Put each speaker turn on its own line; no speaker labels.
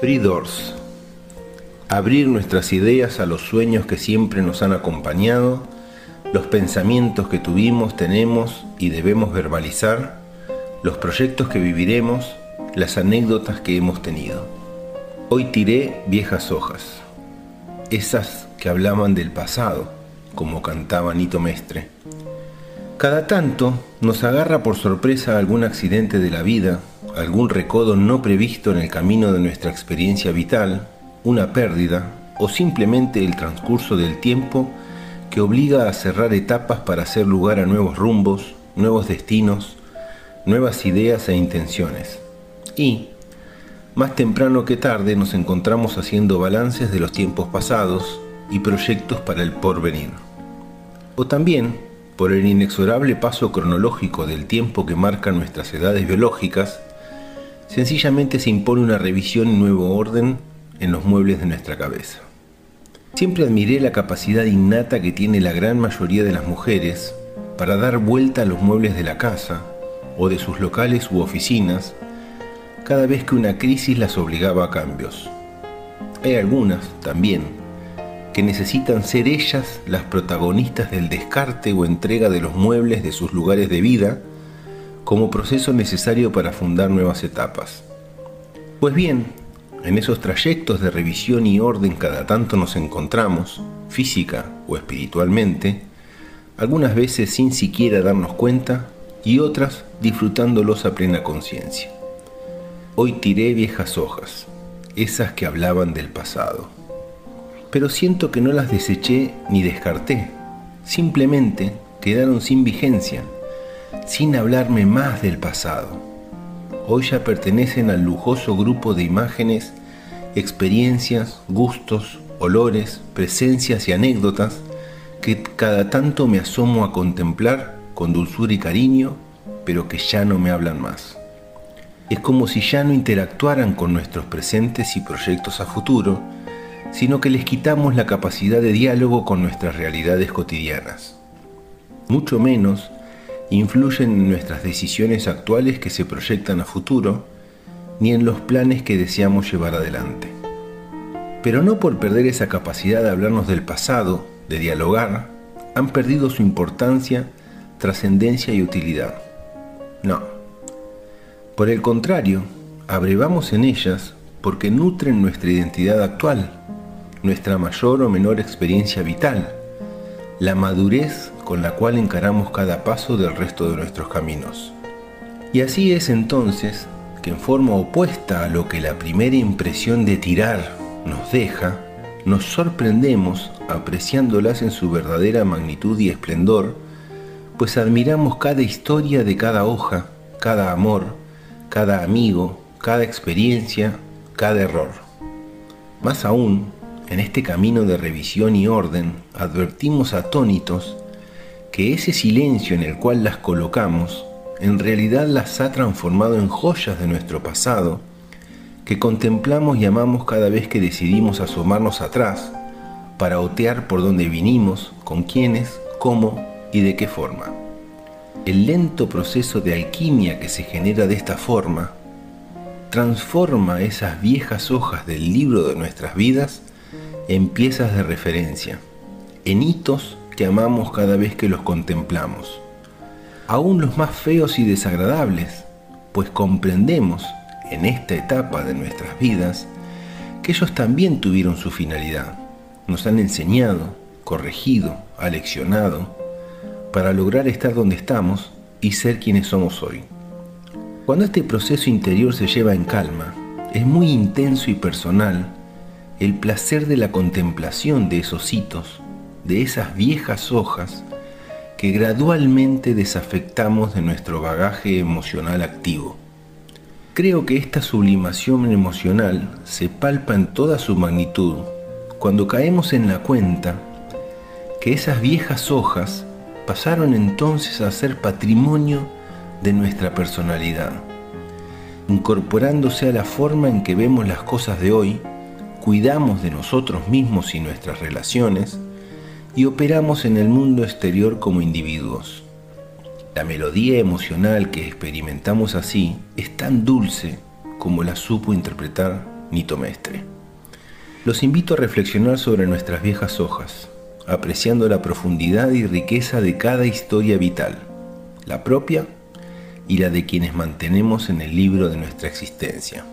Free Doors. Abrir nuestras ideas a los sueños que siempre nos han acompañado, los pensamientos que tuvimos, tenemos y debemos verbalizar, los proyectos que viviremos, las anécdotas que hemos tenido. Hoy tiré viejas hojas, esas que hablaban del pasado, como cantaba Nito Mestre. Cada tanto nos agarra por sorpresa algún accidente de la vida, algún recodo no previsto en el camino de nuestra experiencia vital, una pérdida o simplemente el transcurso del tiempo que obliga a cerrar etapas para hacer lugar a nuevos rumbos, nuevos destinos, nuevas ideas e intenciones. Y, más temprano que tarde, nos encontramos haciendo balances de los tiempos pasados y proyectos para el porvenir. O también, por el inexorable paso cronológico del tiempo que marca nuestras edades biológicas, sencillamente se impone una revisión y nuevo orden en los muebles de nuestra cabeza. Siempre admiré la capacidad innata que tiene la gran mayoría de las mujeres para dar vuelta a los muebles de la casa o de sus locales u oficinas cada vez que una crisis las obligaba a cambios. Hay algunas, también, que necesitan ser ellas las protagonistas del descarte o entrega de los muebles de sus lugares de vida como proceso necesario para fundar nuevas etapas. Pues bien, en esos trayectos de revisión y orden cada tanto nos encontramos, física o espiritualmente, algunas veces sin siquiera darnos cuenta y otras disfrutándolos a plena conciencia. Hoy tiré viejas hojas, esas que hablaban del pasado. Pero siento que no las deseché ni descarté, simplemente quedaron sin vigencia sin hablarme más del pasado. Hoy ya pertenecen al lujoso grupo de imágenes, experiencias, gustos, olores, presencias y anécdotas que cada tanto me asomo a contemplar con dulzura y cariño, pero que ya no me hablan más. Es como si ya no interactuaran con nuestros presentes y proyectos a futuro, sino que les quitamos la capacidad de diálogo con nuestras realidades cotidianas. Mucho menos influyen en nuestras decisiones actuales que se proyectan a futuro, ni en los planes que deseamos llevar adelante. Pero no por perder esa capacidad de hablarnos del pasado, de dialogar, han perdido su importancia, trascendencia y utilidad. No. Por el contrario, abrevamos en ellas porque nutren nuestra identidad actual, nuestra mayor o menor experiencia vital, la madurez con la cual encaramos cada paso del resto de nuestros caminos. Y así es entonces que en forma opuesta a lo que la primera impresión de tirar nos deja, nos sorprendemos apreciándolas en su verdadera magnitud y esplendor, pues admiramos cada historia de cada hoja, cada amor, cada amigo, cada experiencia, cada error. Más aún, en este camino de revisión y orden, advertimos atónitos que ese silencio en el cual las colocamos en realidad las ha transformado en joyas de nuestro pasado que contemplamos y amamos cada vez que decidimos asomarnos atrás para otear por dónde vinimos, con quiénes, cómo y de qué forma. El lento proceso de alquimia que se genera de esta forma transforma esas viejas hojas del libro de nuestras vidas en piezas de referencia, en hitos que amamos cada vez que los contemplamos, aún los más feos y desagradables, pues comprendemos en esta etapa de nuestras vidas que ellos también tuvieron su finalidad, nos han enseñado, corregido, aleccionado, para lograr estar donde estamos y ser quienes somos hoy. Cuando este proceso interior se lleva en calma, es muy intenso y personal el placer de la contemplación de esos hitos de esas viejas hojas que gradualmente desafectamos de nuestro bagaje emocional activo. Creo que esta sublimación emocional se palpa en toda su magnitud cuando caemos en la cuenta que esas viejas hojas pasaron entonces a ser patrimonio de nuestra personalidad, incorporándose a la forma en que vemos las cosas de hoy, cuidamos de nosotros mismos y nuestras relaciones, y operamos en el mundo exterior como individuos. La melodía emocional que experimentamos así es tan dulce como la supo interpretar Nito Mestre. Los invito a reflexionar sobre nuestras viejas hojas, apreciando la profundidad y riqueza de cada historia vital, la propia y la de quienes mantenemos en el libro de nuestra existencia.